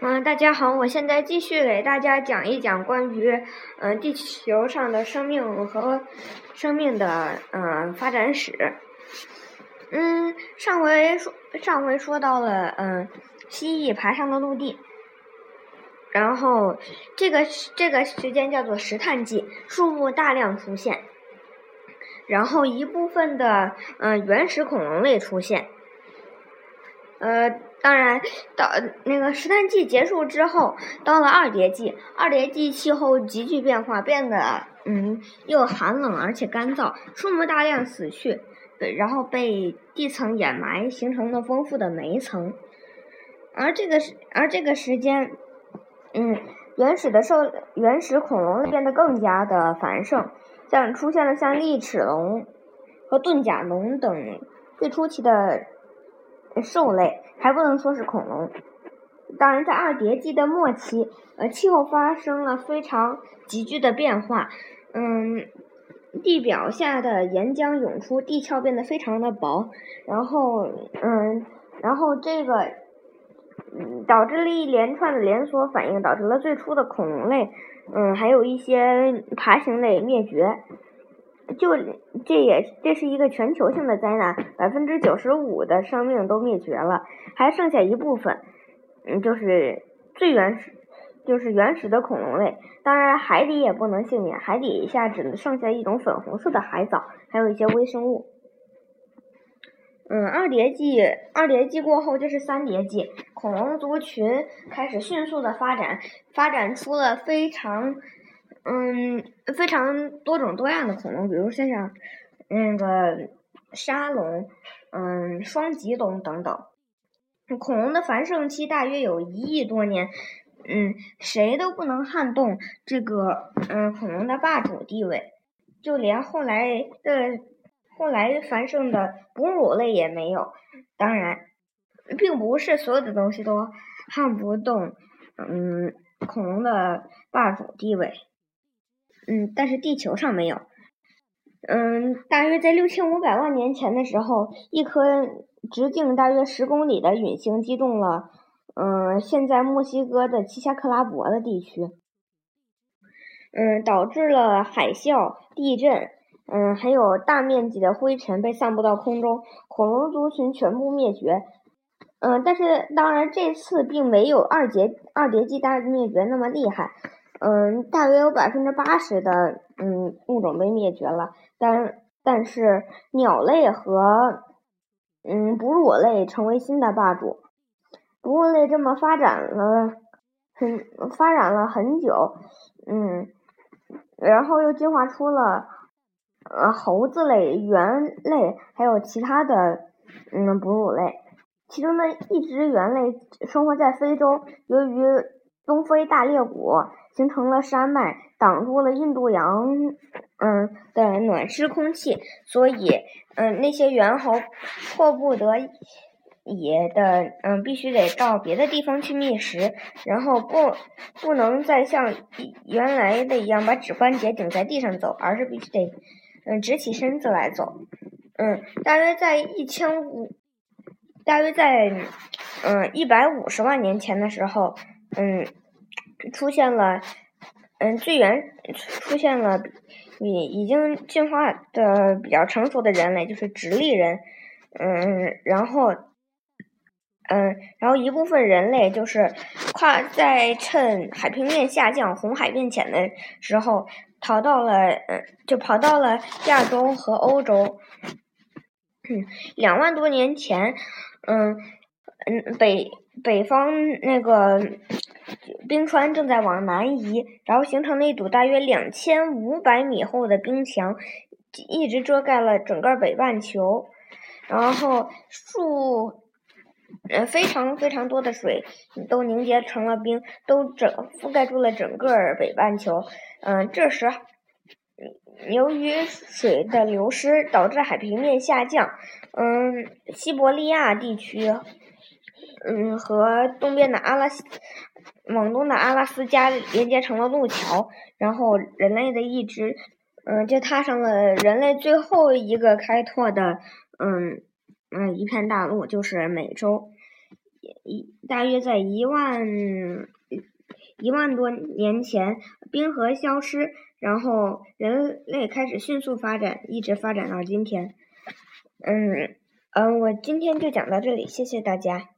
嗯，大家好，我现在继续给大家讲一讲关于嗯地球上的生命和生命的嗯发展史。嗯，上回说上回说到了嗯蜥蜴爬上了陆地，然后这个这个时间叫做石炭纪，树木大量出现，然后一部分的嗯原始恐龙类出现。呃，当然，到那个石炭纪结束之后，到了二叠纪，二叠纪气候急剧变化，变得嗯又寒冷而且干燥，树木大量死去，然后被地层掩埋，形成了丰富的煤层。而这个时，而这个时间，嗯，原始的兽，原始恐龙变得更加的繁盛，像出现了像利齿龙和盾甲龙等最初期的。兽类还不能说是恐龙。当然，在二叠纪的末期，呃，气候发生了非常急剧的变化。嗯，地表下的岩浆涌出，地壳变得非常的薄。然后，嗯，然后这个，嗯，导致了一连串的连锁反应，导致了最初的恐龙类，嗯，还有一些爬行类灭绝。就这也这是一个全球性的灾难，百分之九十五的生命都灭绝了，还剩下一部分，嗯，就是最原始，就是原始的恐龙类。当然，海底也不能幸免，海底下只能剩下一种粉红色的海藻，还有一些微生物。嗯，二叠纪，二叠纪过后就是三叠纪，恐龙族群开始迅速的发展，发展出了非常。嗯，非常多种多样的恐龙，比如像像那个沙龙，嗯，双脊龙等等。恐龙的繁盛期大约有一亿多年，嗯，谁都不能撼动这个嗯恐龙的霸主地位，就连后来的后来繁盛的哺乳类也没有。当然，并不是所有的东西都撼不动嗯恐龙的霸主地位。嗯，但是地球上没有。嗯，大约在六千五百万年前的时候，一颗直径大约十公里的陨星击中了，嗯，现在墨西哥的奇夏克拉伯的地区。嗯，导致了海啸、地震，嗯，还有大面积的灰尘被散布到空中，恐龙族群全部灭绝。嗯，但是当然这次并没有二叠二叠纪大灭绝那么厉害。嗯，大约有百分之八十的嗯物种被灭绝了，但但是鸟类和嗯哺乳类成为新的霸主。哺乳类这么发展了很发展了很久，嗯，然后又进化出了呃猴子类、猿类，还有其他的嗯哺乳类。其中的一只猿类生活在非洲，由于东非大裂谷。形成了山脉，挡住了印度洋，嗯的暖湿空气，所以，嗯那些猿猴迫不得已的，嗯必须得到别的地方去觅食，然后不不能再像原来的一样把指关节顶在地上走，而是必须得，嗯直起身子来走，嗯大约在一千五，大约在，嗯一百五十万年前的时候，嗯。出现了，嗯，最原出现了，已已经进化的比较成熟的人类，就是直立人，嗯，然后，嗯，然后一部分人类就是跨在趁海平面下降、红海变浅的时候，逃到了，嗯，就跑到了亚洲和欧洲。两万多年前，嗯，嗯，北北方那个。冰川正在往南移，然后形成了一堵大约两千五百米厚的冰墙，一直遮盖了整个北半球。然后树，呃，非常非常多的水都凝结成了冰，都整覆盖住了整个北半球。嗯，这时，由于水的流失导致海平面下降。嗯，西伯利亚地区，嗯和东边的阿拉斯往东的阿拉斯加连接成了路桥然后人类的一直嗯就踏上了人类最后一个开拓的嗯嗯一片大陆就是美洲。一大约在一万一万多年前冰河消失然后人类开始迅速发展一直发展到今天。嗯嗯我今天就讲到这里谢谢大家。